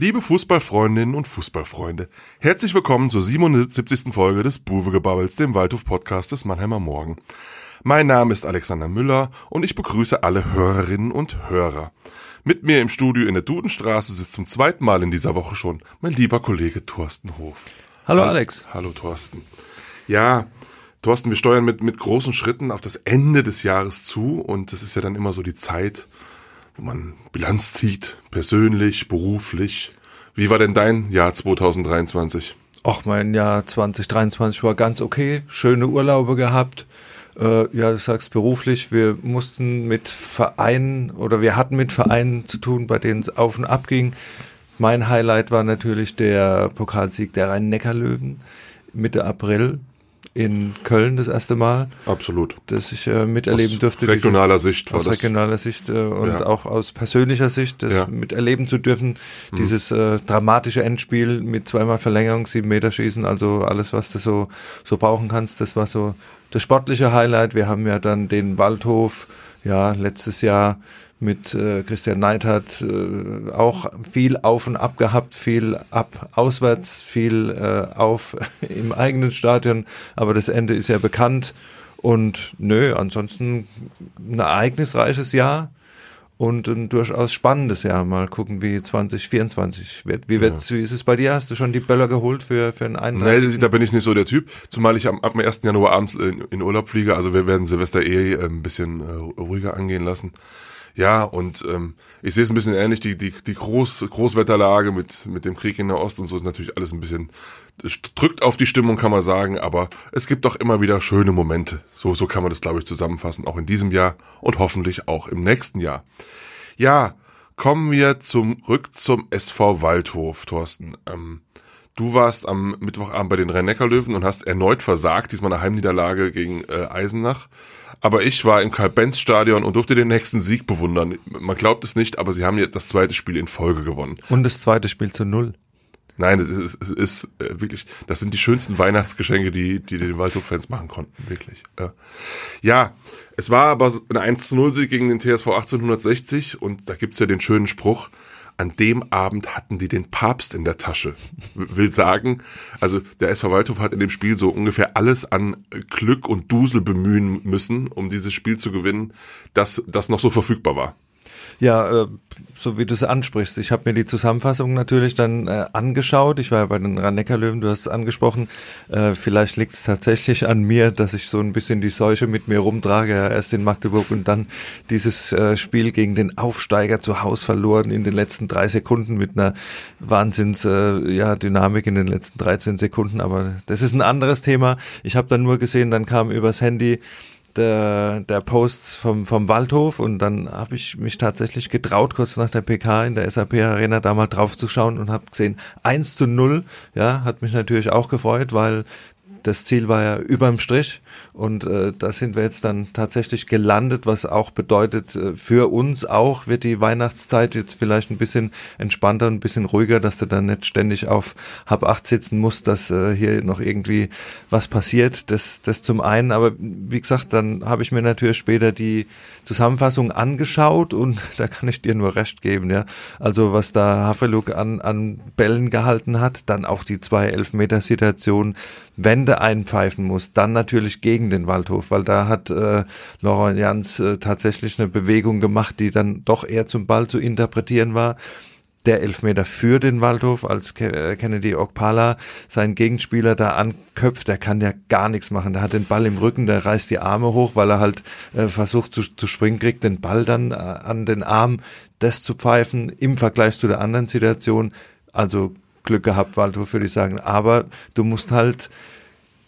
Liebe Fußballfreundinnen und Fußballfreunde, herzlich willkommen zur 77. Folge des Buwegebabbels, dem Waldhof-Podcast des Mannheimer Morgen. Mein Name ist Alexander Müller und ich begrüße alle Hörerinnen und Hörer. Mit mir im Studio in der Dudenstraße sitzt zum zweiten Mal in dieser Woche schon mein lieber Kollege Thorsten Hof. Hallo Alex. Hallo Thorsten. Ja, Thorsten, wir steuern mit, mit großen Schritten auf das Ende des Jahres zu und das ist ja dann immer so die Zeit, wo man Bilanz zieht, persönlich, beruflich. Wie war denn dein Jahr 2023? Ach, mein Jahr 2023 war ganz okay. Schöne Urlaube gehabt. Äh, ja, du sagst beruflich, wir mussten mit Vereinen oder wir hatten mit Vereinen zu tun, bei denen es auf und ab ging. Mein Highlight war natürlich der Pokalsieg der Rhein-Neckar-Löwen Mitte April in Köln das erste Mal. Absolut. Dass ich äh, miterleben aus durfte. Regionaler dieses, Sicht war aus das. regionaler Sicht äh, und Ja. auch aus persönlicher Sicht, das Ja. miterleben zu dürfen. Dieses äh, dramatische Endspiel mit zweimal Verlängerung, sieben Meter schießen, also alles, was du so, so brauchen kannst, das war so das sportliche Highlight. Wir haben ja dann den Waldhof, ja, letztes Jahr mit äh, Christian Neidhardt äh, auch viel auf und ab gehabt, viel ab auswärts, viel äh, auf im eigenen Stadion, aber das Ende ist ja bekannt und nö, ansonsten ein ereignisreiches Jahr und ein durchaus spannendes Jahr. Mal gucken, wie 2024 wird. Wie, wird's, wie ist es bei dir? Hast du schon die Böller geholt für, für einen Nee, 31. da bin ich nicht so der Typ, zumal ich am, ab dem 1. Januar abends in, in Urlaub fliege, also wir werden Silvester eh äh, ein bisschen äh, ruhiger angehen lassen. Ja, und ähm, ich sehe es ein bisschen ähnlich, die, die, die Groß, Großwetterlage mit, mit dem Krieg in der Ost und so ist natürlich alles ein bisschen, drückt auf die Stimmung, kann man sagen, aber es gibt doch immer wieder schöne Momente. So, so kann man das, glaube ich, zusammenfassen, auch in diesem Jahr und hoffentlich auch im nächsten Jahr. Ja, kommen wir zurück zum SV Waldhof, Thorsten. Ähm, du warst am Mittwochabend bei den Rhein-Neckar-Löwen und hast erneut versagt, diesmal eine Heimniederlage gegen äh, Eisenach. Aber ich war im Karl-Benz-Stadion und durfte den nächsten Sieg bewundern. Man glaubt es nicht, aber sie haben jetzt das zweite Spiel in Folge gewonnen. Und das zweite Spiel zu null. Nein, es ist, es ist äh, wirklich, das sind die schönsten Weihnachtsgeschenke, die, die den Waldhof-Fans machen konnten, wirklich. Ja. ja, es war aber ein 1 zu 0 Sieg gegen den TSV 1860 und da gibt's ja den schönen Spruch, an dem Abend hatten die den Papst in der Tasche. Will sagen, also der SV Waldhof hat in dem Spiel so ungefähr alles an Glück und Dusel bemühen müssen, um dieses Spiel zu gewinnen, das, das noch so verfügbar war. Ja, äh, so wie du es ansprichst. Ich habe mir die Zusammenfassung natürlich dann äh, angeschaut. Ich war ja bei den Rhein-Neckar-Löwen, du hast es angesprochen. Äh, vielleicht liegt es tatsächlich an mir, dass ich so ein bisschen die Seuche mit mir rumtrage. Erst in Magdeburg und dann dieses Spiel gegen den Aufsteiger zu Haus verloren in den letzten drei Sekunden mit einer Wahnsinns äh, ja, Dynamik in den letzten 13 Sekunden. Aber das ist ein anderes Thema. Ich habe dann nur gesehen, dann kam übers Handy der, der Post vom, vom Waldhof und dann habe ich mich tatsächlich getraut, kurz nach der PK in der SAP Arena da mal drauf zu schauen und habe gesehen, 1 zu 0, ja, hat mich natürlich auch gefreut, weil das Ziel war ja überm Strich und äh, da sind wir jetzt dann tatsächlich gelandet, was auch bedeutet, äh, für uns auch wird die Weihnachtszeit jetzt vielleicht ein bisschen entspannter, ein bisschen ruhiger, dass du dann nicht ständig auf Hab acht sitzen musst, dass äh, hier noch irgendwie was passiert. Das, das zum einen, aber wie gesagt, dann habe ich mir natürlich später die Zusammenfassung angeschaut und da kann ich dir nur recht geben, ja. Also was da Haveluk an, an Bällen gehalten hat, dann auch die zwei Elfmeter-Situationen, wenn du einpfeifen musst, dann natürlich gegen den Waldhof, weil da hat äh, Laurent Jans äh, tatsächlich eine Bewegung gemacht, die dann doch eher zum Ball zu interpretieren war. Der Elfmeter für den Waldhof, als äh, Kennedy Okpala seinen Gegenspieler da anköpft, der kann ja gar nichts machen. Der hat den Ball im Rücken, der reißt die Arme hoch, weil er halt äh, versucht zu, zu springen, kriegt den Ball dann äh, an den Arm, das zu pfeifen im Vergleich zu der anderen Situation. Also Glück gehabt, Waldhof, würde ich sagen. Aber du musst halt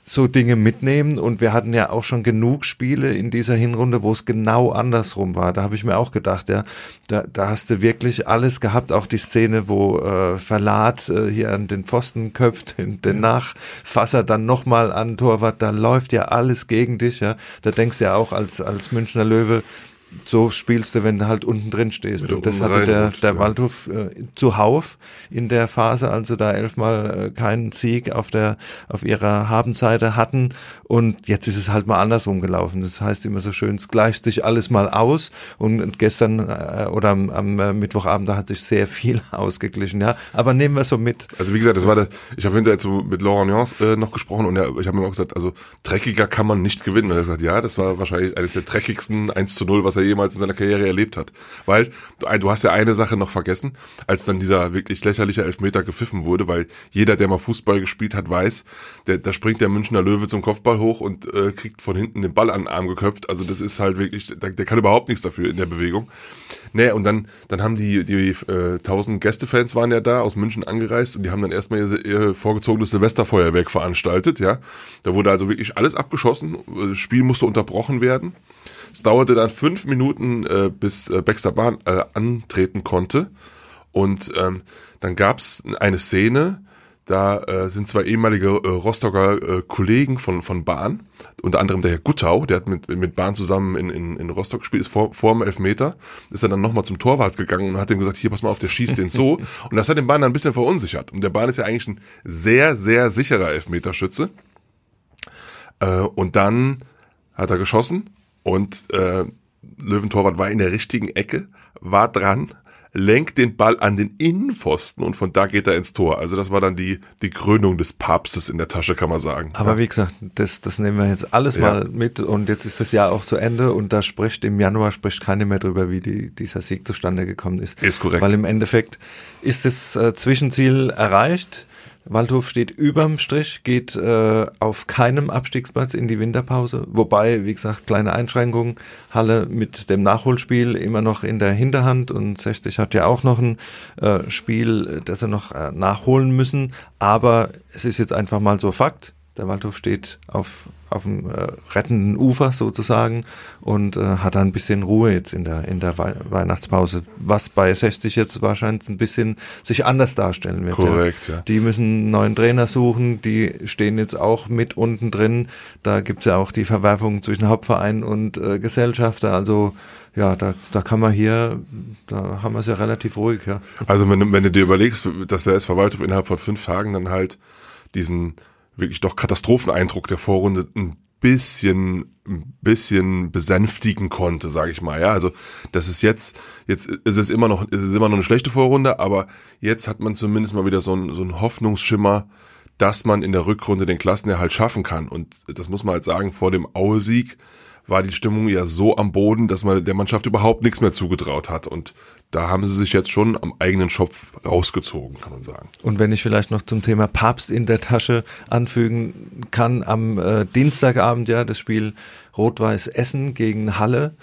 so Dinge mitnehmen und wir hatten ja auch schon genug Spiele in dieser Hinrunde, wo es genau andersrum war. Da habe ich mir auch gedacht, ja, da, da hast du wirklich alles gehabt, auch die Szene, wo äh, Verlat äh, hier an den Pfosten köpft, den, Nachfasser dann nochmal an Torwart, da läuft ja alles gegen dich, ja. Da denkst du ja auch als, als Münchner Löwe, so spielst du, wenn du halt unten drin stehst. Du Und das hatte der, der. Waldhof äh, zuhauf in der Phase, also da elfmal äh, keinen Sieg auf der auf ihrer Habenseite hatten. Und jetzt ist es halt mal andersrum gelaufen. Das heißt immer so schön, es gleicht sich alles mal aus. Und gestern äh, oder am, am äh, Mittwochabend, da hat sich sehr viel ausgeglichen. Ja, aber nehmen wir so mit. Also wie gesagt, das war der, ich habe hinterher so mit Laurent Nyans äh, noch gesprochen und er, ich habe ihm auch gesagt, also dreckiger kann man nicht gewinnen. Und er hat gesagt, ja, das war wahrscheinlich eines der dreckigsten 1 zu 0, was er jemals in seiner Karriere erlebt hat. Weil du, hast ja eine Sache noch vergessen, als dann dieser wirklich lächerliche Elfmeter gepfiffen wurde, weil jeder, der mal Fußball gespielt hat, weiß, der, da springt der Münchner Löwe zum Kopfball hoch und äh, kriegt von hinten den Ball an den Arm geköpft. Also das ist halt wirklich, der, der kann überhaupt nichts dafür in der Bewegung. Nee, und dann, dann haben die, die äh, tausend Gästefans waren ja da aus München angereist und die haben dann erstmal ihr, ihr vorgezogenes Silvesterfeuerwerk veranstaltet, ja. Da wurde also wirklich alles abgeschossen, das Spiel musste unterbrochen werden. Es dauerte dann fünf Minuten, äh, bis äh, Baxter Bahn äh, antreten konnte. Und ähm, dann gab's eine Szene, da äh, sind zwei ehemalige äh, Rostocker äh, Kollegen von, von Bahn, unter anderem der Herr Guttau, der hat mit, mit Bahn zusammen in, in, in Rostock gespielt, ist vor, vor dem Elfmeter, ist er dann nochmal zum Torwart gegangen und hat ihm gesagt, hier, pass mal auf, der schießt den so. und das hat den Bahn dann ein bisschen verunsichert. Und der Bahn ist ja eigentlich ein sehr, sehr sicherer Elfmeterschütze. Äh, und dann hat er geschossen und äh, Löwentorwart war in der richtigen Ecke, war dran, lenkt den Ball an den Innenpfosten und von da geht er ins Tor. Also das war dann die, die Krönung des Papstes in der Tasche, kann man sagen. Aber wie gesagt, das, das nehmen wir jetzt alles Ja. mal mit und jetzt ist das Jahr auch zu Ende und da spricht im Januar spricht keiner mehr drüber, wie die, dieser Sieg zustande gekommen ist. Ist korrekt. Weil im Endeffekt ist das äh, Zwischenziel erreicht. Waldhof steht überm Strich, geht äh, auf keinem Abstiegsplatz in die Winterpause. Wobei, wie gesagt, kleine Einschränkungen. Halle mit dem Nachholspiel immer noch in der Hinterhand und 60 hat ja auch noch ein äh, Spiel, das sie noch äh, nachholen müssen. Aber es ist jetzt einfach mal so Fakt. Der Waldhof steht auf, auf dem äh, rettenden Ufer sozusagen und äh, hat da ein bisschen Ruhe jetzt in der, in der Wei Weihnachtspause, was bei 60 jetzt wahrscheinlich ein bisschen sich anders darstellen wird. Korrekt, ja. Die müssen einen neuen Trainer suchen, die stehen jetzt auch mit unten drin. Da gibt's ja auch die Verwerfung zwischen Hauptverein und äh, Gesellschafter. Also ja, da, da kann man hier, da haben wir es ja relativ ruhig, ja. Also wenn, du- wenn du dir überlegst, dass der SV Waldhof innerhalb von fünf Tagen dann halt diesen wirklich doch Katastropheneindruck der Vorrunde ein bisschen, ein bisschen besänftigen konnte, sage ich mal. Ja, also das ist jetzt, jetzt ist es immer noch, ist es immer noch eine schlechte Vorrunde, aber jetzt hat man zumindest mal wieder so einen, so einen Hoffnungsschimmer, dass man in der Rückrunde den Klassenerhalt schaffen kann. Und das muss man halt sagen, vor dem Aue-Sieg war die Stimmung ja so am Boden, dass man der Mannschaft überhaupt nichts mehr zugetraut hat. Und da haben sie sich jetzt schon am eigenen Schopf rausgezogen, kann man sagen. Und wenn ich vielleicht noch zum Thema Papst in der Tasche anfügen kann, am äh, Dienstagabend ja das Spiel Rot-Weiß Essen gegen Halle.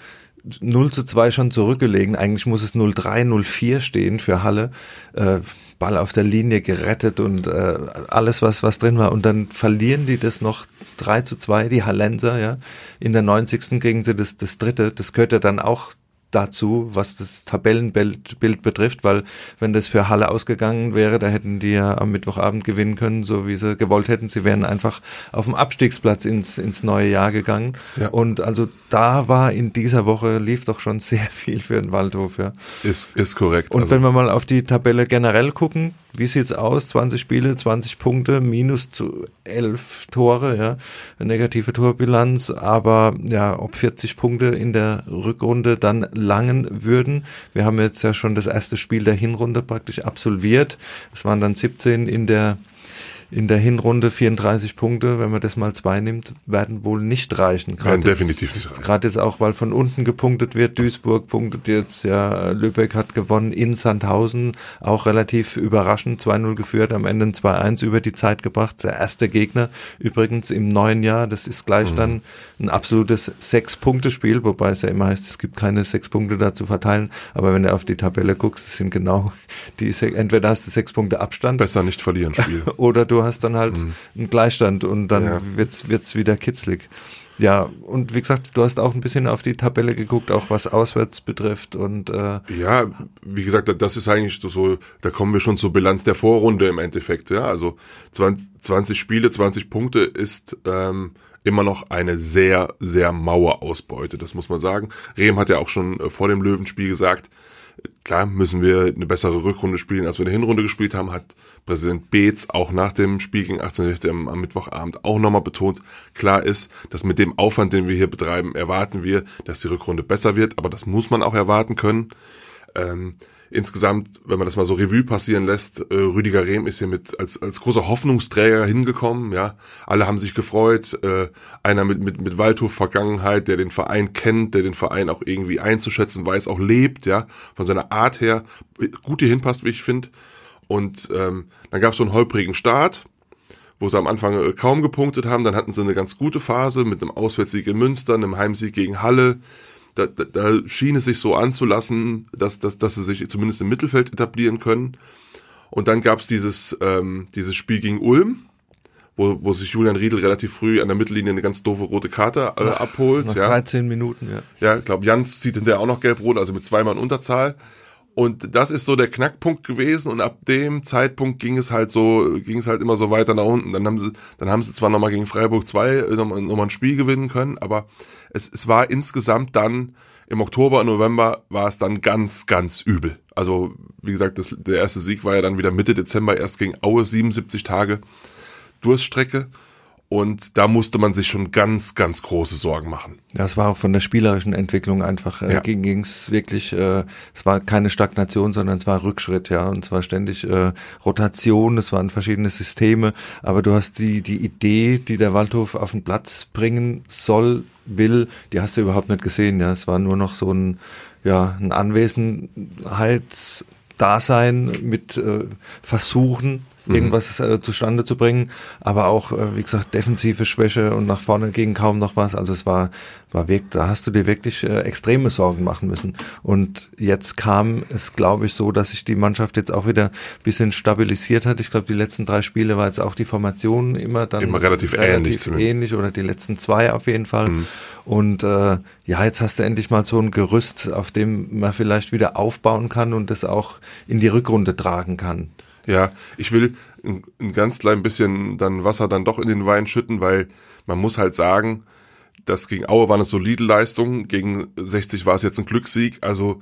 0 zu 2 schon zurückgelegen. Eigentlich muss es 0-3, 0-4 stehen für Halle. Äh, Ball auf der Linie gerettet und äh, alles, was, was drin war. Und dann verlieren die das noch 3 zu 2, die Hallenser, ja. In der 90. kriegen sie das, das dritte. Das gehört ja dann auch dazu, was das Tabellenbild Bild betrifft, weil wenn das für Halle ausgegangen wäre, da hätten die ja am Mittwochabend gewinnen können, so wie sie gewollt hätten. Sie wären einfach auf dem Abstiegsplatz ins, ins neue Jahr gegangen. Ja. Und also da war in dieser Woche lief doch schon sehr viel für den Waldhof, ja. Ist, ist korrekt. Und also, wenn wir mal auf die Tabelle generell gucken, wie sieht's aus? 20 Spiele, 20 Punkte, minus zu 11 Tore, ja. Negative Torbilanz, aber ja, ob 40 Punkte in der Rückrunde dann langen würden. Wir haben jetzt ja schon das erste Spiel der Hinrunde praktisch absolviert. Es waren dann 17 in der in der Hinrunde 34 Punkte, wenn man das mal zwei nimmt, werden wohl nicht reichen. Gerade Werden jetzt- definitiv nicht reichen. Gerade jetzt auch, weil von unten gepunktet wird. Duisburg punktet jetzt, ja, Lübeck hat gewonnen in Sandhausen, auch relativ überraschend, 2-0 geführt, am Ende ein 2-1 über die Zeit gebracht. Der erste Gegner übrigens im neuen Jahr, das ist gleich dann ein absolutes Sechs-Punkte-Spiel, wobei es ja immer heißt, es gibt keine sechs Punkte da zu verteilen. Aber wenn du auf die Tabelle guckst, es sind genau die, entweder hast du sechs Punkte Abstand besser nicht verlieren Spiel. oder du hast dann halt einen Gleichstand und dann Ja. wird's wird's wieder kitzlig. ja, und wie gesagt, du hast auch ein bisschen auf die Tabelle geguckt, auch was auswärts betrifft und äh ja, wie gesagt, das ist eigentlich so, da kommen wir schon zur Bilanz der Vorrunde im Endeffekt. Ja, also 20, 20 Spiele, 20 Punkte ist ähm, immer noch eine sehr, sehr maue Ausbeute, das muss man sagen. Rehm hat ja auch schon äh, vor dem Löwenspiel gesagt, klar müssen wir eine bessere Rückrunde spielen, als wir eine Hinrunde gespielt haben, hat Präsident Beetz auch nach dem Spiel gegen 1860 am, am Mittwochabend auch nochmal betont. Klar ist, dass mit dem Aufwand, den wir hier betreiben, erwarten wir, dass die Rückrunde besser wird, aber das muss man auch erwarten können. Ähm, insgesamt, wenn man das mal so Revue passieren lässt, äh, Rüdiger Rehm ist hier mit als, als großer Hoffnungsträger hingekommen, ja. Alle haben sich gefreut, äh, einer mit, mit, mit Waldhof-Vergangenheit, der den Verein kennt, der den Verein auch irgendwie einzuschätzen weiß, auch lebt, ja, von seiner Art her gut hier hinpasst, wie ich finde. Und ähm, dann gab es so einen holprigen Start, wo sie am Anfang äh, kaum gepunktet haben, dann hatten sie eine ganz gute Phase mit einem Auswärtssieg in Münster, einem Heimsieg gegen Halle, da, da, da schien es sich so anzulassen, dass, dass, dass sie sich zumindest im Mittelfeld etablieren können. Und dann gab es dieses, ähm, dieses Spiel gegen Ulm, wo, wo sich Julian Riedel relativ früh an der Mittellinie eine ganz doofe rote Karte äh, abholt. Nach ja. 13 Minuten, ja. Ja, ich glaube, Jans zieht hinterher auch noch gelb-rot, also mit zweimal in Unterzahl. Und das ist so der Knackpunkt gewesen und ab dem Zeitpunkt ging es halt so, ging es halt immer so weiter nach unten. Dann haben sie, dann haben sie zwar nochmal gegen Freiburg 2 nochmal noch mal ein Spiel gewinnen können, aber es, es war insgesamt dann im Oktober November war es dann ganz, ganz übel. Also, wie gesagt, das, der erste Sieg war ja dann wieder Mitte Dezember, erst gegen Aue, 77 Tage Durststrecke. Und da musste man sich schon ganz, ganz große Sorgen machen. Ja, es war auch von der spielerischen Entwicklung einfach, äh, ja. ging es wirklich, äh, es war keine Stagnation, sondern es war Rückschritt, ja, und zwar ständig äh, Rotation, es waren verschiedene Systeme, aber du hast die, die Idee, die der Waldhof auf den Platz bringen soll, will, die hast du überhaupt nicht gesehen, ja, es war nur noch so ein, ja, ein Anwesenheitsdasein mit äh, Versuchen. Irgendwas äh, zustande zu bringen. Aber auch, äh, wie gesagt, defensive Schwäche und nach vorne ging kaum noch was. Also es war, war wirklich, da hast du dir wirklich äh, extreme Sorgen machen müssen. Und jetzt kam es, glaube ich, so, dass sich die Mannschaft jetzt auch wieder ein bisschen stabilisiert hat. Ich glaube, die letzten drei Spiele war jetzt auch die Formation immer dann immer relativ, relativ ähnlich, ähnlich oder die letzten zwei auf jeden Fall. Mhm. Und äh, ja, jetzt hast du endlich mal so ein Gerüst, auf dem man vielleicht wieder aufbauen kann und das auch in die Rückrunde tragen kann. Ja, ich will ein, ein ganz klein bisschen dann Wasser dann doch in den Wein schütten, weil man muss halt sagen, das gegen Aue war eine solide Leistung, gegen 60 war es jetzt ein Glückssieg, also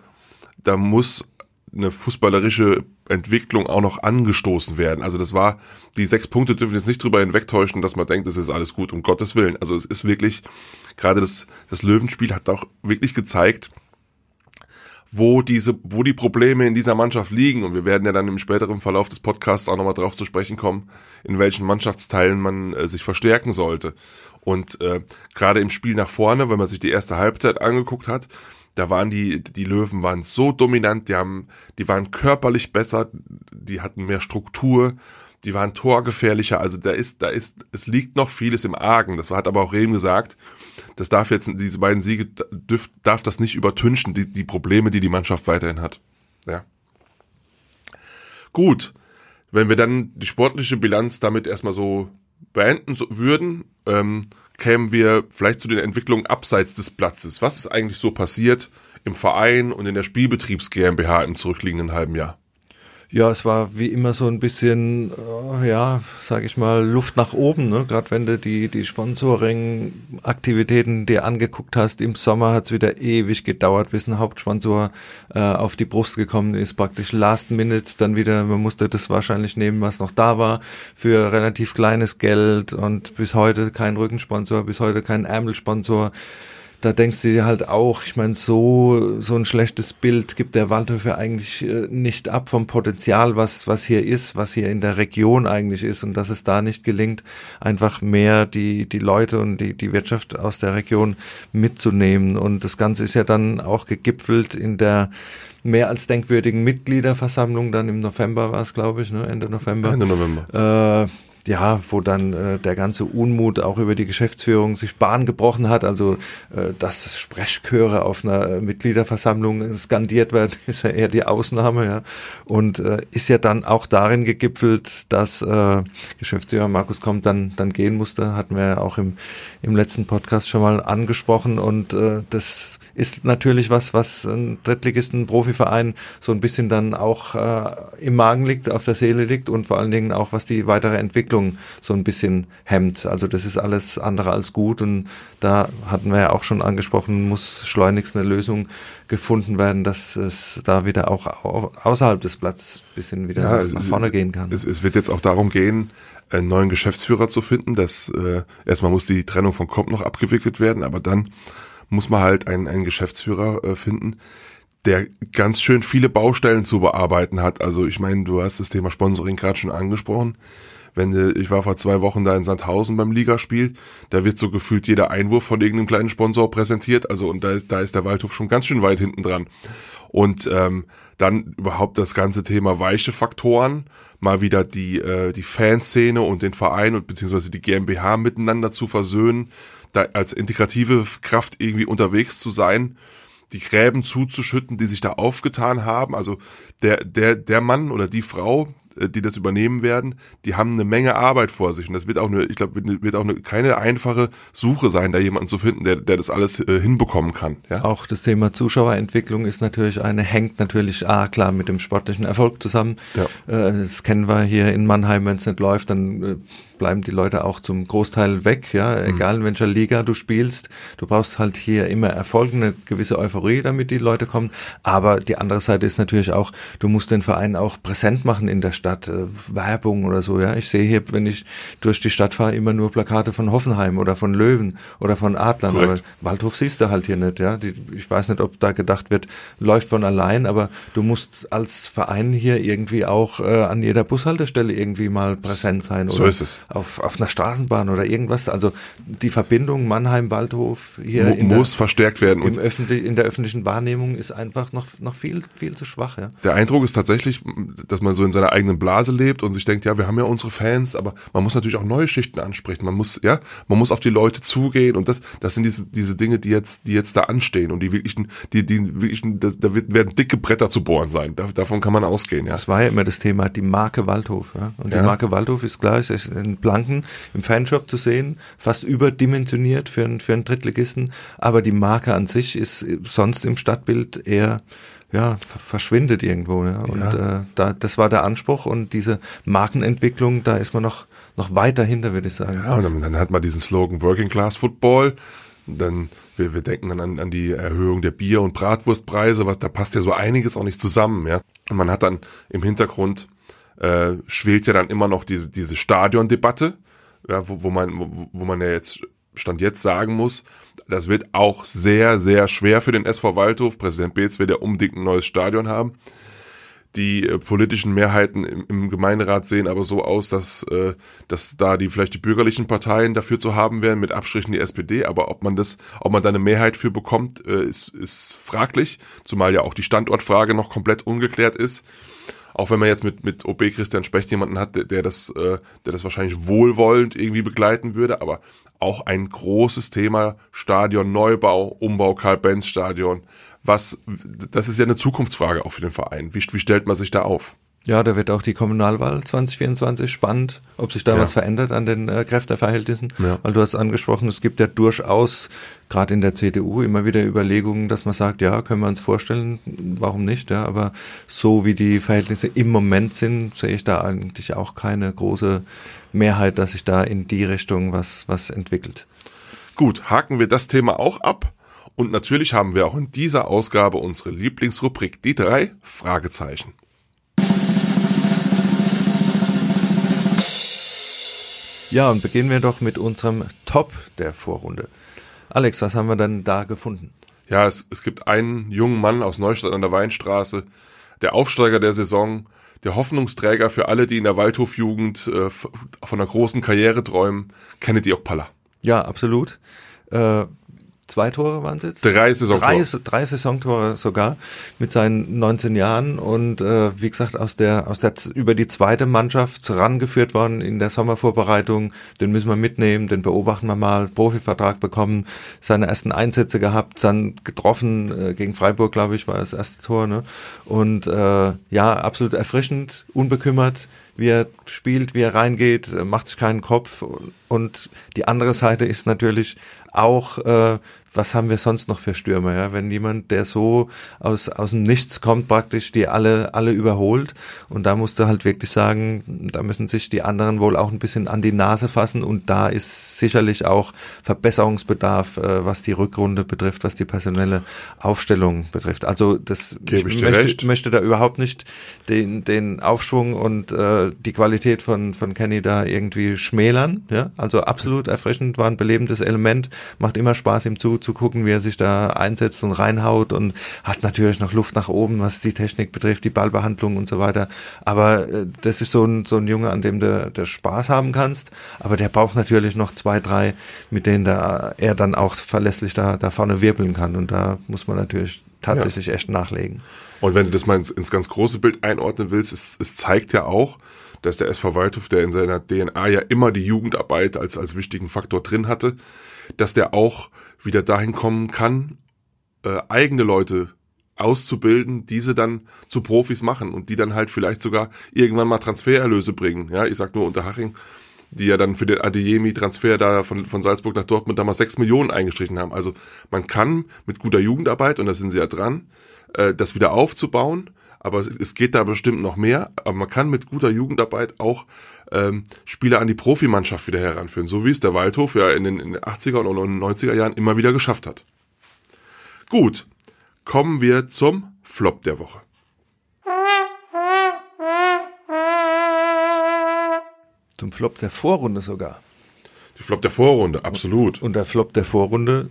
da muss eine fußballerische Entwicklung auch noch angestoßen werden. Also das war, die sechs Punkte dürfen jetzt nicht drüber hinwegtäuschen, dass man denkt, es ist alles gut, um Gottes Willen. Also es ist wirklich, gerade das, das Löwenspiel hat auch wirklich gezeigt, wo diese, wo die Probleme in dieser Mannschaft liegen. Und wir werden ja dann im späteren Verlauf des Podcasts auch nochmal drauf zu sprechen kommen, in welchen Mannschaftsteilen man äh, sich verstärken sollte. Und äh, gerade im Spiel nach vorne, wenn man sich die erste Halbzeit angeguckt hat, da waren die, die Löwen waren so dominant, die haben, die waren körperlich besser, die hatten mehr Struktur, die waren torgefährlicher. Also da ist, da ist, es liegt noch vieles im Argen. Das hat aber auch Rehm gesagt das darf jetzt, diese beiden Siege dürf, darf das nicht übertünchen, die, die Probleme, die die Mannschaft weiterhin hat. Ja. Gut. Wenn wir dann die sportliche Bilanz damit erstmal so beenden würden, ähm, kämen wir vielleicht zu den Entwicklungen abseits des Platzes. Was ist eigentlich so passiert im Verein und in der Spielbetriebs GmbH im zurückliegenden halben Jahr? Ja, es war wie immer so ein bisschen, äh, ja, sag ich mal, Luft nach oben. Ne? Gerade wenn du die, die Sponsoring-Aktivitäten dir angeguckt hast, im Sommer hat's wieder ewig gedauert, bis ein Hauptsponsor äh, auf die Brust gekommen ist. Praktisch Last Minute dann wieder, man musste das wahrscheinlich nehmen, was noch da war, für relativ kleines Geld und bis heute kein Rückensponsor, bis heute kein Ärmelsponsor da denkst du dir halt auch, ich meine, so, so ein schlechtes Bild gibt der Waldhof eigentlich äh, nicht ab vom Potenzial, was, was hier ist, was hier in der Region eigentlich ist und dass es da nicht gelingt, einfach mehr die, die Leute und die, die Wirtschaft aus der Region mitzunehmen. Und das Ganze ist ja dann auch gegipfelt in der mehr als denkwürdigen Mitgliederversammlung, dann im November war es, glaube ich, ne? Ende November. Ende November. Äh, ja, wo dann äh, der ganze Unmut auch über die Geschäftsführung sich Bahn gebrochen hat. Also, äh, dass Sprechchöre auf einer äh, Mitgliederversammlung skandiert werden, ist ja eher die Ausnahme, ja. Und äh, ist ja dann auch darin gegipfelt, dass äh, Geschäftsführer Markus Kommt dann, dann gehen musste, hatten wir ja auch im, im letzten Podcast schon mal angesprochen. Und äh, das ist natürlich was, was ein Drittligisten Profiverein so ein bisschen dann auch äh, im Magen liegt, auf der Seele liegt und vor allen Dingen auch, was die weitere Entwicklung so ein bisschen hemmt. Also das ist alles andere als gut und da hatten wir ja auch schon angesprochen, muss schleunigst eine Lösung gefunden werden, dass es da wieder auch außerhalb des Platzes bisschen wieder ja, nach vorne gehen kann. Es, es, wird jetzt auch darum gehen, einen neuen Geschäftsführer zu finden. Das äh, erstmal muss die Trennung von Komp noch abgewickelt werden, aber dann muss man halt einen, einen Geschäftsführer äh, finden, der ganz schön viele Baustellen zu bearbeiten hat. Also ich meine, du hast das Thema Sponsoring gerade schon angesprochen. Wenn du, ich war vor zwei Wochen da in Sandhausen beim Ligaspiel, da wird so gefühlt jeder Einwurf von irgendeinem kleinen Sponsor präsentiert. Also und da, da ist der Waldhof schon ganz schön weit hinten dran. Und ähm, dann überhaupt das ganze Thema weiche Faktoren, mal wieder die, äh, die Fanszene und den Verein und beziehungsweise die GmbH miteinander zu versöhnen, da als integrative Kraft irgendwie unterwegs zu sein, die Gräben zuzuschütten, die sich da aufgetan haben. Also der, der, der Mann oder die Frau, die das übernehmen werden, die haben eine Menge Arbeit vor sich. Und das wird auch eine, ich glaube, wird auch eine, keine einfache Suche sein, da jemanden zu finden, der, der das alles äh, hinbekommen kann. Ja? Auch das Thema Zuschauerentwicklung ist natürlich eine, hängt natürlich, ah klar, mit dem sportlichen Erfolg zusammen. Ja. Äh, das kennen wir hier in Mannheim, wenn es nicht läuft, dann äh, bleiben die Leute auch zum Großteil weg, ja, mhm. egal in welcher Liga du spielst. Du brauchst halt hier immer Erfolg, eine gewisse Euphorie, damit die Leute kommen. Aber die andere Seite ist natürlich auch, du musst den Verein auch präsent machen in der Stadt, äh, Werbung oder so, ja. Ich sehe hier, wenn ich durch die Stadt fahre, immer nur Plakate von Hoffenheim oder von Löwen oder von Adlern. Aber Waldhof siehst du halt hier nicht, ja. Die, ich weiß nicht, ob da gedacht wird, läuft von allein, aber du musst als Verein hier irgendwie auch äh, an jeder Bushaltestelle irgendwie mal präsent sein. Oder? So ist es auf, auf einer Straßenbahn oder irgendwas. Also die Verbindung Mannheim-Waldhof hier Mo muss der, verstärkt werden. Im öffentlich, in der öffentlichen Wahrnehmung ist einfach noch, noch viel, viel zu schwach. Ja. Der Eindruck ist tatsächlich, dass man so in seiner eigenen Blase lebt und sich denkt, ja, wir haben ja unsere Fans, aber man muss natürlich auch neue Schichten ansprechen. Man muss, ja, man muss auf die Leute zugehen und das, das sind diese, diese Dinge, die jetzt, die jetzt da anstehen und die wirklichen, die, die wirklichen, da, da werden dicke Bretter zu bohren sein. Da, davon kann man ausgehen, ja. Das war ja immer das Thema, die Marke Waldhof. Ja. Und die ja. Marke Waldhof ist klar, ist ein Blanken im Fanshop zu sehen, fast überdimensioniert für, einen für einen Drittligisten, aber die Marke an sich ist sonst im Stadtbild eher ja, verschwindet irgendwo. Ja. Und ja. Äh, da, das war der Anspruch und diese Markenentwicklung, da ist man noch, noch weiter hinter, würde ich sagen. Ja, und dann, dann hat man diesen Slogan Working Class Football. Dann, wir, wir denken dann an, an die Erhöhung der Bier- und Bratwurstpreise, was, da passt ja so einiges auch nicht zusammen, ja. Und man hat dann im Hintergrund äh, schwelt ja dann immer noch diese, diese Stadiondebatte, ja, wo, wo, man, wo, wo man ja jetzt Stand jetzt sagen muss, das wird auch sehr, sehr schwer für den SV Waldhof. Präsident Beetz wird ja unbedingt ein neues Stadion haben. Die äh, politischen Mehrheiten im, im, Gemeinderat sehen aber so aus, dass, äh, dass da die vielleicht die bürgerlichen Parteien dafür zu haben wären, mit Abstrichen die SPD. Aber ob man das, ob man da eine Mehrheit für bekommt, äh, ist, ist fraglich, zumal ja auch die Standortfrage noch komplett ungeklärt ist auch wenn man jetzt mit, mit OB Christian Specht jemanden hat, der, der das, äh, der das wahrscheinlich wohlwollend irgendwie begleiten würde, aber auch ein großes Thema, Stadion Neubau, Umbau Karl-Benz-Stadion. Was, das ist ja eine Zukunftsfrage auch für den Verein. Wie, wie stellt man sich da auf? Ja, da wird auch die Kommunalwahl 2024 spannend, ob sich da ja. was verändert an den äh, Kräfteverhältnissen. Ja. Weil du hast angesprochen, es gibt ja durchaus, gerade in der CDU, immer wieder Überlegungen, dass man sagt, ja, können wir uns vorstellen, warum nicht, ja. Aber so wie die Verhältnisse im Moment sind, sehe ich da eigentlich auch keine große Mehrheit, dass sich da in die Richtung was, was entwickelt. Gut, haken wir das Thema auch ab. Und natürlich haben wir auch in dieser Ausgabe unsere Lieblingsrubrik, die drei Fragezeichen. Ja, und beginnen wir doch mit unserem Top der Vorrunde. Alex, was haben wir denn da gefunden? Ja, es, es gibt einen jungen Mann aus Neustadt an der Weinstraße, der Aufsteiger der Saison, der Hoffnungsträger für alle, die in der Waldhofjugend äh, von einer großen Karriere träumen, Kennedy Okpala. Ja, absolut. Äh, zwei Tore waren es jetzt? Drei Saisontore. Drei, drei Saisontore sogar mit seinen 19 Jahren und äh, wie gesagt aus der aus der über die zweite Mannschaft rangeführt worden in der Sommervorbereitung. Den müssen wir mitnehmen, den beobachten wir mal. Profivertrag bekommen, seine ersten Einsätze gehabt, dann getroffen äh, gegen Freiburg, glaube ich, war das erste Tor. Ne? Und äh, ja, absolut erfrischend, unbekümmert wie er spielt, wie er reingeht, macht sich keinen Kopf. Und die andere Seite ist natürlich auch äh, was haben wir sonst noch für Stürmer, ja? Wenn jemand, der so aus, aus dem Nichts kommt, praktisch die alle, alle überholt. Und da musst du halt wirklich sagen, da müssen sich die anderen wohl auch ein bisschen an die Nase fassen. Und da ist sicherlich auch Verbesserungsbedarf, äh, was die Rückrunde betrifft, was die personelle Aufstellung betrifft. Also das Gebe ich, ich möchte, möchte da überhaupt nicht den, den Aufschwung und äh, die Qualität von, von Kenny da irgendwie schmälern. Ja? Also absolut erfrischend, war ein belebendes Element, macht immer Spaß ihm zu, zu gucken, wie er sich da einsetzt und reinhaut und hat natürlich noch Luft nach oben, was die Technik betrifft, die Ballbehandlung und so weiter. Aber äh, das ist so ein, so ein Junge, an dem du, du Spaß haben kannst. Aber der braucht natürlich noch zwei, drei, mit denen da, er dann auch verlässlich da, da vorne wirbeln kann. Und da muss man natürlich tatsächlich ja. echt nachlegen. Und wenn du das mal ins, ins ganz große Bild einordnen willst, es, es zeigt ja auch, dass der SV Waldhof, der in seiner DNA ja immer die Jugendarbeit als, als wichtigen Faktor drin hatte, dass der auch wieder dahin kommen kann, äh, eigene Leute auszubilden, diese dann zu Profis machen und die dann halt vielleicht sogar irgendwann mal Transfererlöse bringen. Ja, ich sag nur unter Haching, die ja dann für den Adeyemi-Transfer da von, von Salzburg nach Dortmund damals sechs Millionen eingestrichen haben. Also man kann mit guter Jugendarbeit, und da sind sie ja dran, äh, das wieder aufzubauen, aber es, es geht da bestimmt noch mehr. Aber man kann mit guter Jugendarbeit auch ähm, Spieler an die Profimannschaft wieder heranführen, so wie es der Waldhof ja in den, in den 80er und 90er Jahren immer wieder geschafft hat. Gut, kommen wir zum Flop der Woche. Zum Flop der Vorrunde sogar. Die Flop der Vorrunde, absolut. Und der Flop der Vorrunde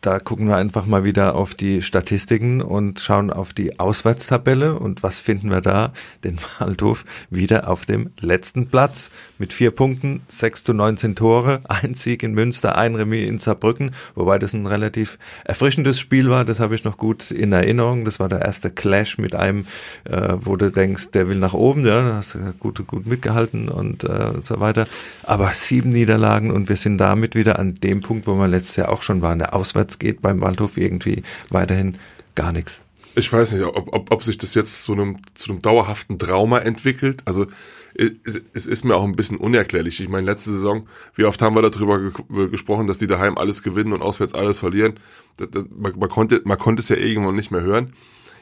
da gucken wir einfach mal wieder auf die Statistiken und schauen auf die Auswärtstabelle. Und was finden wir da? Den Waldhof wieder auf dem letzten Platz mit vier Punkten, sechs zu 19 Tore, ein Sieg in Münster, ein Remis in Saarbrücken, wobei das ein relativ erfrischendes Spiel war. Das habe ich noch gut in Erinnerung. Das war der erste Clash mit einem, äh, wo du denkst, der will nach oben, ja, hast gut, gut mitgehalten und, äh, und so weiter. Aber sieben Niederlagen und wir sind damit wieder an dem Punkt, wo wir letztes Jahr auch schon waren, der Auswärts geht beim Waldhof irgendwie weiterhin gar nichts. Ich weiß nicht, ob, ob, ob sich das jetzt zu einem, zu einem dauerhaften Trauma entwickelt. Also es, es ist mir auch ein bisschen unerklärlich. Ich meine, letzte Saison, wie oft haben wir darüber ge gesprochen, dass die daheim alles gewinnen und auswärts alles verlieren. Das, das, man, man, konnte, man konnte es ja irgendwann nicht mehr hören.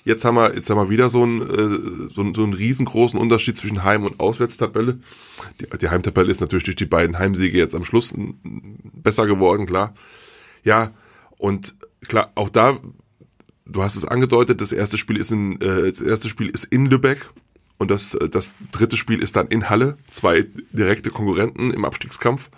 Jetzt haben wir, jetzt haben wir wieder so einen, äh, so, einen, so einen riesengroßen Unterschied zwischen Heim- und Auswärtstabelle. Die, die Heimtabelle ist natürlich durch die beiden Heimsiege jetzt am Schluss besser geworden, klar. Ja, und klar, auch da, du hast es angedeutet, das erste Spiel ist in, äh, das erste Spiel ist in Lübeck und das, das dritte Spiel ist dann in Halle, zwei direkte Konkurrenten im Abstiegskampf.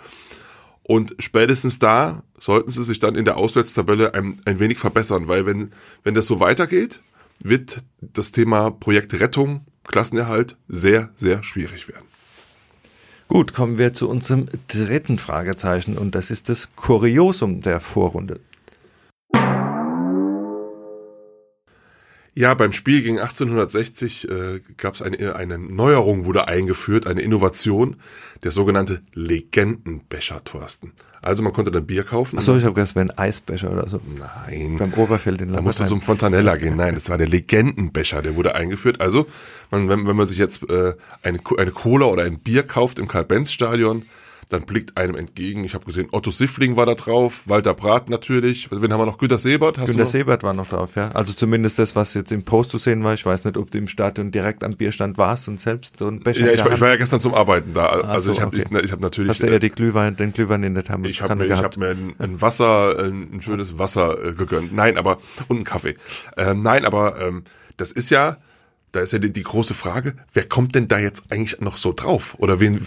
Und spätestens da sollten sie sich dann in der Auswärtstabelle ein, ein wenig verbessern, weil wenn, wenn das so weitergeht, wird das Thema Projekt Rettung, Klassenerhalt sehr, sehr schwierig werden. Gut, kommen wir zu unserem dritten Fragezeichen und das ist das Kuriosum der Vorrunde. Ja, beim Spiel gegen 1860 äh, gab es eine, eine Neuerung, wurde eingeführt, eine Innovation, der sogenannte Legendenbecher, Thorsten. Also man konnte dann Bier kaufen. Achso, ich habe gedacht, es wäre ein Eisbecher oder so. Nein. Beim Oberfeld in Da musst du zum Fontanella gehen. Nein, das war der Legendenbecher, der wurde eingeführt. Also, man, wenn, wenn man sich jetzt äh, eine, eine Cola oder ein Bier kauft im Karl-Benz-Stadion, dann blickt einem entgegen, ich habe gesehen, Otto Siffling war da drauf, Walter Brat natürlich, wen haben wir noch, Günter Sebert? Hast Günter Sebert war noch drauf, ja. Also zumindest das, was jetzt im Post zu sehen war, ich weiß nicht, ob du im Stadion direkt am Bierstand warst und selbst so ein Becher Ja, ich, war, ich war ja gestern zum Arbeiten da, also so, ich habe okay. ich, ich hab natürlich... Hast du eher die Glühwein, den Glühwein in der Thermos Ich habe mir, ich hab mir ein, ein Wasser, ein, ein, schönes Wasser äh, gegönnt, nein, aber, und einen Kaffee. Ähm, nein, aber ähm, das ist ja da ist ja die, die, große Frage, wer kommt denn da jetzt eigentlich noch so drauf? Oder wen,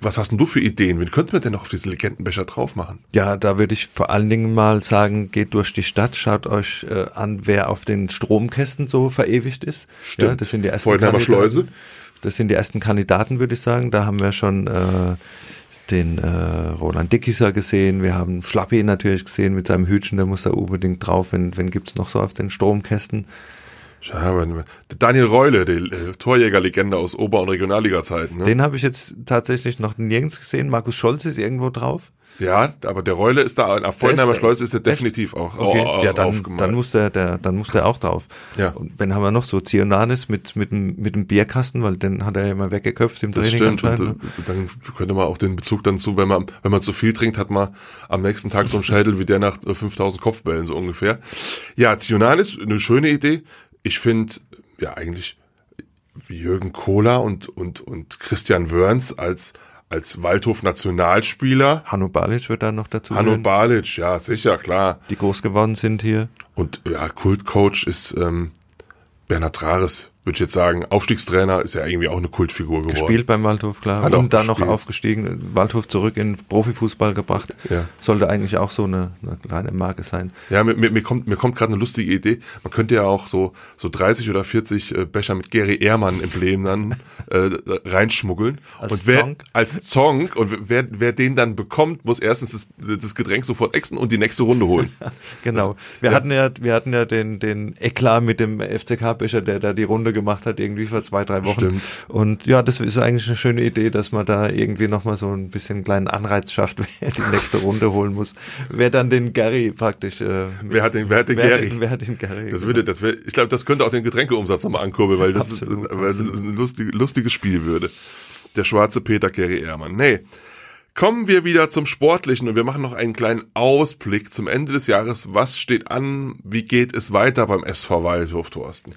was hast denn du für Ideen? Wen könnte man denn noch auf diese Legendenbecher drauf machen? Ja, da würde ich vor allen Dingen mal sagen, geht durch die Stadt, schaut euch äh, an, wer auf den Stromkästen so verewigt ist. Stimmt. Ja, das sind die ersten Kandidaten. Schleuse. Das sind die ersten Kandidaten, würde ich sagen. Da haben wir schon äh, den äh, Roland Dickiser gesehen, wir haben Schlappi natürlich gesehen mit seinem Hütchen, der muss da unbedingt drauf, wenn, wenn gibt's noch so auf den Stromkästen. Daniel Reule, die äh, Torjägerlegende aus Ober- und Regionalliga-Zeiten. Ne? Den habe ich jetzt tatsächlich noch nirgends gesehen. Markus Scholz ist irgendwo drauf. Ja, aber der Reule ist da, auf Vollheimer Schleuse ist er definitiv auch, okay. auch, ja, dann, aufgemalt. dann muss der, der, dann muss der auch drauf. Ja. Und wenn haben wir noch so Zionanis mit, mit dem, mit dem Bierkasten, weil den hat er ja immer weggeköpft im Das Training. stimmt. Und, ne? äh, dann könnte man auch den Bezug dann zu, wenn man, wenn man zu viel trinkt, hat man am nächsten Tag so einen Schädel wie der nach äh, 5000 Kopfbällen, so ungefähr. Ja, Zionanis, eine schöne Idee. Ich finde, ja, eigentlich Jürgen Kohler und, und, und Christian Wörns als, als Waldhof-Nationalspieler. Hanno Balic wird da noch dazu. Hanno gehören, Balic, ja, sicher, klar. die groß geworden sind hier. Und ja, Kultcoach ist ähm, Bernhard Trares, würde ich jetzt sagen. Aufstiegstrainer ist ja irgendwie auch eine Kultfigur geworden. Gespielt beim Waldhof, klar. Hat und dann noch aufgestiegen, Waldhof zurück in Profifußball gebracht. Ja. Sollte eigentlich auch so eine, eine kleine Marke sein. Ja, mir, mir, kommt, mir kommt gerade eine lustige Idee. Man könnte ja auch so, so 30 oder 40 äh, Becher mit Gary Ehrmann Emblem dann äh, reinschmuggeln. Als und wer, Zonk? Als Zonk. Und wer, wer den dann bekommt, muss erstens das, das Getränk sofort exen und die nächste Runde holen. Genau. Wir ja. hatten ja, wir hatten ja den, den Eklat mit dem FCK-Becher, der da die Runde gemacht hat, irgendwie vor zwei, drei Wochen. Stimmt. Und ja, das ist eigentlich eine schöne Idee, dass man da irgendwie nochmal so ein bisschen einen kleinen Anreiz schafft, wer die nächste Runde holen muss. Wer dann den Gary praktisch, äh, Wer hat den, wer hat den wer, Gary? Den, wer hat den Gary? Das würde, das wäre, ich glaube, das könnte auch den Getränkeumsatz nochmal ankurbeln, weil das, Absolut, weil das ein lustig, lustiges Spiel würde. Der schwarze Peter Gary Ehrmann. Nee. Kommen wir wieder zum Sportlichen und wir machen noch einen kleinen Ausblick zum Ende des Jahres. Was steht an? Wie geht es weiter beim SV Waldhof, Thorsten?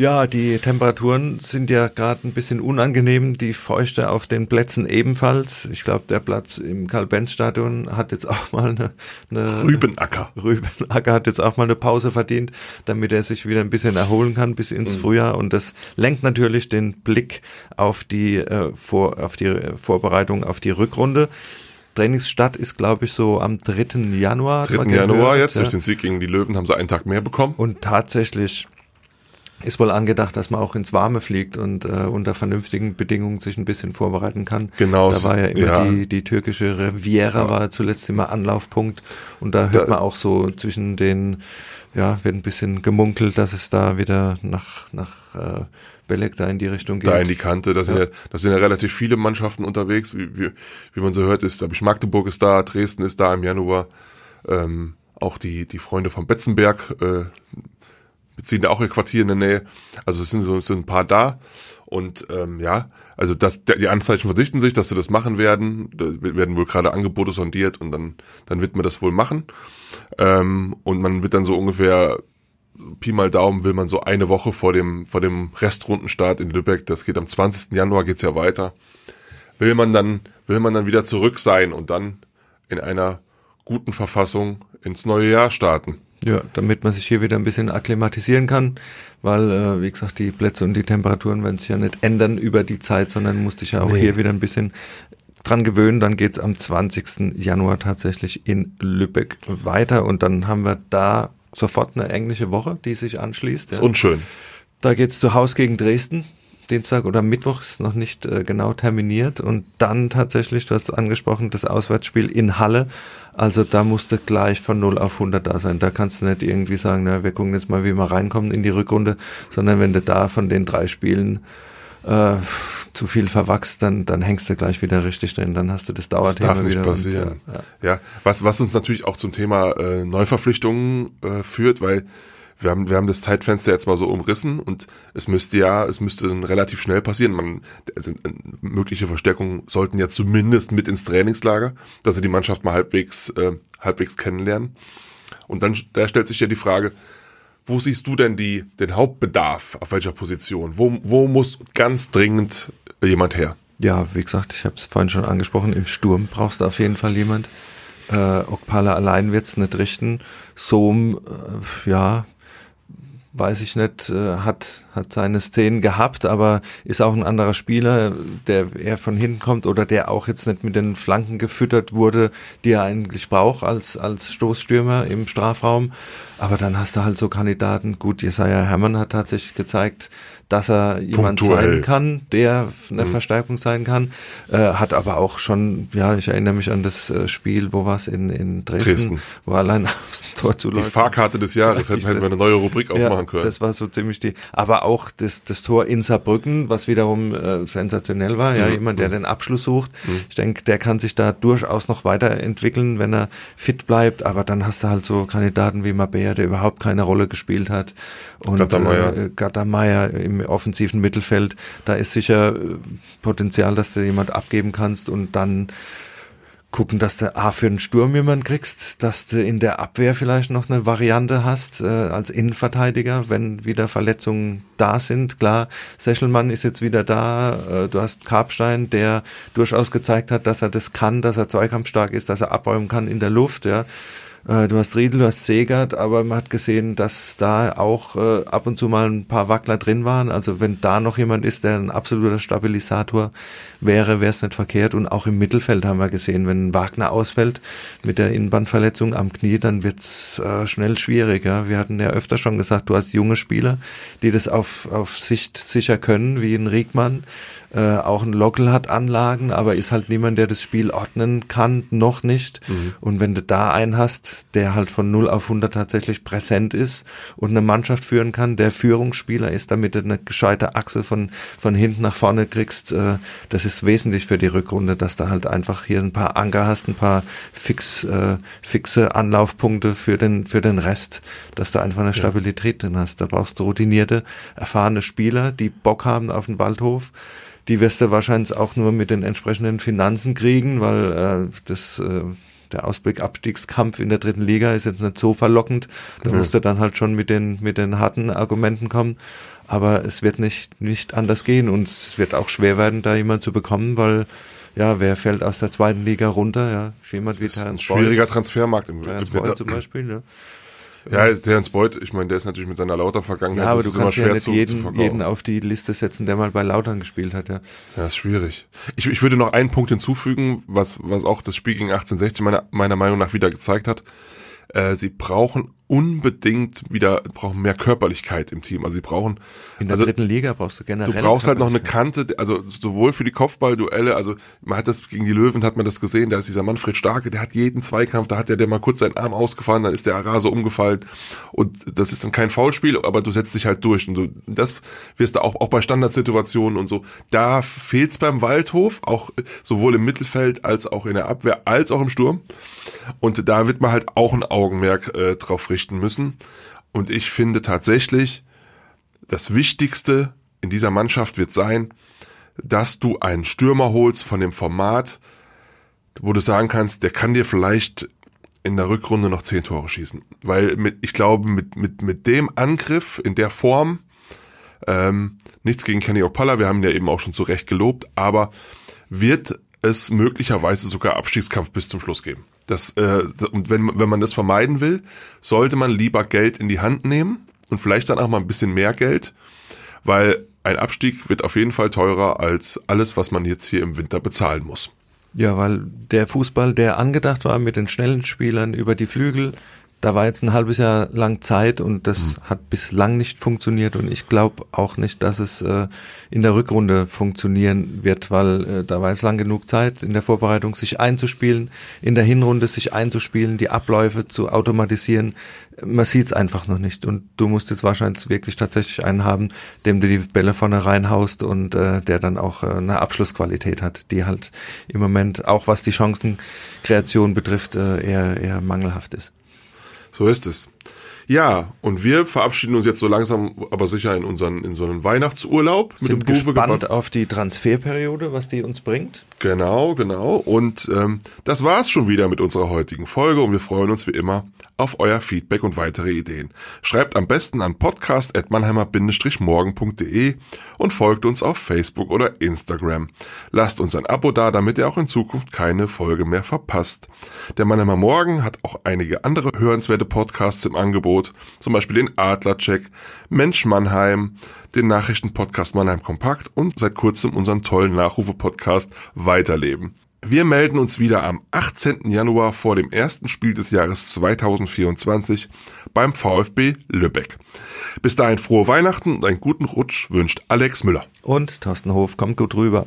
Ja, die Temperaturen sind ja gerade ein bisschen unangenehm, die Feuchte auf den Plätzen ebenfalls. Ich glaube, der Platz im Karl-Benz-Stadion hat jetzt auch mal eine, eine Rübenacker. Rübenacker hat jetzt auch mal eine Pause verdient, damit er sich wieder ein bisschen erholen kann bis ins Mhm. Frühjahr. Und das lenkt natürlich den Blick auf die, äh, vor, auf die Vorbereitung auf die Rückrunde. Trainingsstart ist, glaube ich, so am 3. Januar. hat man 3. Januar gehört, jetzt, ja. durch den Sieg gegen die Löwen haben sie einen Tag mehr bekommen. Und tatsächlich ist wohl angedacht, dass man auch ins Warme fliegt und äh, unter vernünftigen Bedingungen sich ein bisschen vorbereiten kann. Genau, Da war ja immer ja. Die, die türkische Riviera war zuletzt immer Anlaufpunkt und da hört Da- man auch so zwischen den, ja, wird ein bisschen gemunkelt, dass es da wieder nach, nach äh, Belek da in die Richtung geht. da in die Kante. Da sind ja, Ja. da sind ja relativ viele Mannschaften unterwegs. Wie, wie, wie man so hört, ist, glaube ich, Magdeburg ist da, Dresden ist da im Januar. Ähm, auch die, die Freunde von Betzenberg äh, beziehen da auch ihr Quartier in der Nähe. Also es sind so es sind ein paar da. Und ähm, ja, also das, die Anzeichen verdichten sich, dass sie das machen werden. Da werden wohl gerade Angebote sondiert und dann, dann wird man das wohl machen. Ähm, und man wird dann so ungefähr Pi mal Daumen will man so eine Woche vor dem, vor dem Restrundenstart in Lübeck, das geht am 20. Januar geht's ja weiter, will man dann, will man dann wieder zurück sein und dann in einer guten Verfassung ins neue Jahr starten. Ja, damit man sich hier wieder ein bisschen akklimatisieren kann, weil, äh, wie gesagt, die Plätze und die Temperaturen werden sich ja nicht ändern über die Zeit, sondern musste ich ja auch Nee. hier wieder ein bisschen dran gewöhnen. Dann geht's am 20. Januar tatsächlich in Lübeck weiter und dann haben wir da sofort eine englische Woche, die sich anschließt. Ist Ja. unschön. Da geht's zu Haus gegen Dresden. Dienstag oder Mittwoch ist noch nicht äh, genau terminiert und dann tatsächlich, du hast es angesprochen, das Auswärtsspiel in Halle. Also da musste gleich von 0 auf 100 da sein. Da kannst du nicht irgendwie sagen, na, wir gucken jetzt mal, wie wir reinkommen in die Rückrunde, sondern wenn du da von den drei Spielen äh, zu viel verwachst, dann, dann hängst du gleich wieder richtig drin. Dann hast du das Das Dauerthema darf nicht passieren. Und, ja, ja. Ja, was, was uns natürlich auch zum Thema äh, Neuverpflichtungen äh, führt, weil wir haben, wir haben das Zeitfenster jetzt mal so umrissen und es müsste ja, es müsste dann relativ schnell passieren. Man, also, äh, mögliche Verstärkungen sollten ja zumindest mit ins Trainingslager, dass sie die Mannschaft mal halbwegs, äh, halbwegs kennenlernen. Und dann da stellt sich ja die Frage, wo siehst du denn die, den Hauptbedarf? Auf welcher Position? Wo, wo muss ganz dringend jemand her? Ja, wie gesagt, ich habe es vorhin schon angesprochen, im Sturm brauchst du auf jeden Fall jemand. Äh, Okpala allein wird's nicht richten. Sohm, äh, ja, weiß ich nicht, äh, hat, hat seine Szenen gehabt, aber ist auch ein anderer Spieler, der eher von hinten kommt oder der auch jetzt nicht mit den Flanken gefüttert wurde, die er eigentlich braucht als, als Stoßstürmer im Strafraum. Aber dann hast du halt so Kandidaten. Gut, Jesaja Hermann hat tatsächlich gezeigt, dass er jemand Punktuell. sein kann, der eine Mhm. Verstärkung sein kann. Äh, hat aber auch schon, ja, ich erinnere mich an das äh, Spiel, wo war es in, in Dresden, Dresden. wo allein aufs Tor zu Die Fahrkarte des Jahres, hätten, hätten wir eine neue Rubrik aufmachen können. Das war so ziemlich die. Aber auch das, das Tor in Saarbrücken, was wiederum äh, sensationell war. Ja, Mhm. jemand, der den Abschluss sucht. Ich denke, der kann sich da durchaus noch weiterentwickeln, wenn er fit bleibt. Aber dann hast du halt so Kandidaten wie Mabea, der überhaupt keine Rolle gespielt hat. Und Gattermeier. Äh, Gattermeier im offensiven Mittelfeld. Da ist sicher äh, Potenzial, dass du jemand abgeben kannst und dann gucken, dass du A für den Sturm jemand kriegst, dass du in der Abwehr vielleicht noch eine Variante hast äh, als Innenverteidiger, wenn wieder Verletzungen da sind. Klar, Sechelmann ist jetzt wieder da. Äh, du hast Karpstein, der durchaus gezeigt hat, dass er das kann, dass er zweikampfstark ist, dass er abräumen kann in der Luft. Ja. Äh, Du hast Riedel, du hast Segert, aber man hat gesehen, dass da auch äh, ab und zu mal ein paar Wackler drin waren. Also wenn da noch jemand ist, der ein absoluter Stabilisator wäre, wäre es nicht verkehrt. Und auch im Mittelfeld haben wir gesehen, wenn Wagner ausfällt mit der Innenbandverletzung am Knie, dann wird's äh, schnell schwierig. Ja. Wir hatten ja öfter schon gesagt, du hast junge Spieler, die das auf, auf Sicht sicher können, wie ein Riegmann. Äh, auch ein Lockel hat Anlagen, aber ist halt niemand, der das Spiel ordnen kann, noch nicht. Und wenn du da einen hast, der halt von 0 auf 100 tatsächlich präsent ist und eine Mannschaft führen kann, der Führungsspieler ist, damit du eine gescheite Achse von, von hinten nach vorne kriegst, äh, das ist wesentlich für die Rückrunde, dass du halt einfach hier ein paar Anker hast, ein paar fix, äh, fixe Anlaufpunkte für den, für den Rest, dass du einfach eine Stabilität drin hast. Da brauchst du routinierte, erfahrene Spieler, die Bock haben auf den Waldhof. Die wirst du wahrscheinlich auch nur mit den entsprechenden Finanzen kriegen, weil äh, das äh, der Ausblick Abstiegskampf in der dritten Liga ist jetzt nicht so verlockend. Da Ja. musst du dann halt schon mit den mit den harten Argumenten kommen. Aber es wird nicht nicht anders gehen und es wird auch schwer werden, da jemand zu bekommen, weil ja, wer fällt aus der zweiten Liga runter? Ja, jemand wie ein schwieriger Transfermarkt im, Terence zum Beispiel. Ja. Ja, Terence Boyd, ich meine, der ist natürlich mit seiner Lautern-Vergangenheit, Ja, aber das du ist immer kannst ja schwer nicht zu, zu jeden, verkaufen. jeden auf die Liste setzen, der mal bei Lautern gespielt hat. Ja. Ja, ist schwierig. Ich, ich würde noch einen Punkt hinzufügen, was, was auch das Spiel gegen 1860 meiner, meiner Meinung nach wieder gezeigt hat. Äh, sie brauchen unbedingt wieder, brauchen mehr Körperlichkeit im Team. Also sie brauchen, In der also dritten Liga brauchst du generell. du brauchst halt noch eine. Kante, also sowohl für die Kopfballduelle, also man hat das gegen die Löwen, hat man das gesehen, da ist dieser Manfred Starke, der hat jeden Zweikampf, da hat der, der mal kurz seinen Arm ausgefahren, dann ist der Arase umgefallen und das ist dann kein Foulspiel, aber du setzt dich halt durch und du, das wirst du auch, auch bei Standardsituationen und so, da fehlt's beim Waldhof, auch sowohl im Mittelfeld als auch in der Abwehr, als auch im Sturm und da wird man halt auch ein Augenmerk äh, drauf richten müssen und ich finde tatsächlich, das Wichtigste in dieser Mannschaft wird sein, dass du einen Stürmer holst von dem Format, wo du sagen kannst, der kann dir vielleicht in der Rückrunde noch zehn Tore schießen. Weil mit, ich glaube, mit, mit, mit dem Angriff in der Form, ähm, nichts gegen Kenny Opalla, wir haben ihn ja eben auch schon zu Recht gelobt, aber wird es möglicherweise sogar Abstiegskampf bis zum Schluss geben. Das, äh, und wenn, wenn man das vermeiden will, sollte man lieber Geld in die Hand nehmen und vielleicht dann auch mal ein bisschen mehr Geld, weil ein Abstieg wird auf jeden Fall teurer als alles, was man jetzt hier im Winter bezahlen muss. Ja, weil der Fußball, der angedacht war mit den schnellen Spielern über die Flügel, da war jetzt ein halbes Jahr lang Zeit und das hat bislang nicht funktioniert und ich glaube auch nicht, dass es äh, in der Rückrunde funktionieren wird, weil äh, da war jetzt lang genug Zeit in der Vorbereitung, sich einzuspielen, in der Hinrunde sich einzuspielen, die Abläufe zu automatisieren. Man sieht es einfach noch nicht und du musst jetzt wahrscheinlich wirklich tatsächlich einen haben, dem du die Bälle vorne reinhaust und äh, der dann auch äh, eine Abschlussqualität hat, die halt im Moment auch was die Chancenkreation betrifft äh, eher, eher mangelhaft ist. So ist es. Ja, und wir verabschieden uns jetzt so langsam, aber sicher in unseren in so einen Weihnachtsurlaub mit Sind dem Bube gespannt gebaut. auf die Transferperiode, was die uns bringt. Genau, genau. Und ähm, das war's schon wieder mit unserer heutigen Folge und wir freuen uns wie immer auf euer Feedback und weitere Ideen. Schreibt am besten an podcast.mannheimer-morgen.de und folgt uns auf Facebook oder Instagram. Lasst uns ein Abo da, damit ihr auch in Zukunft keine Folge mehr verpasst. Der Mannheimer Morgen hat auch einige andere hörenswerte Podcasts im Angebot, zum Beispiel den Adlercheck, Mensch Mannheim, den Nachrichtenpodcast Mannheim Kompakt und seit kurzem unseren tollen Nachrufe-Podcast Weiterleben. Wir melden uns wieder am 18. Januar vor dem ersten Spiel des Jahres 2024 beim VfB Lübeck. Bis dahin frohe Weihnachten und einen guten Rutsch wünscht Alex Müller. Und Thorsten Hof kommt gut rüber.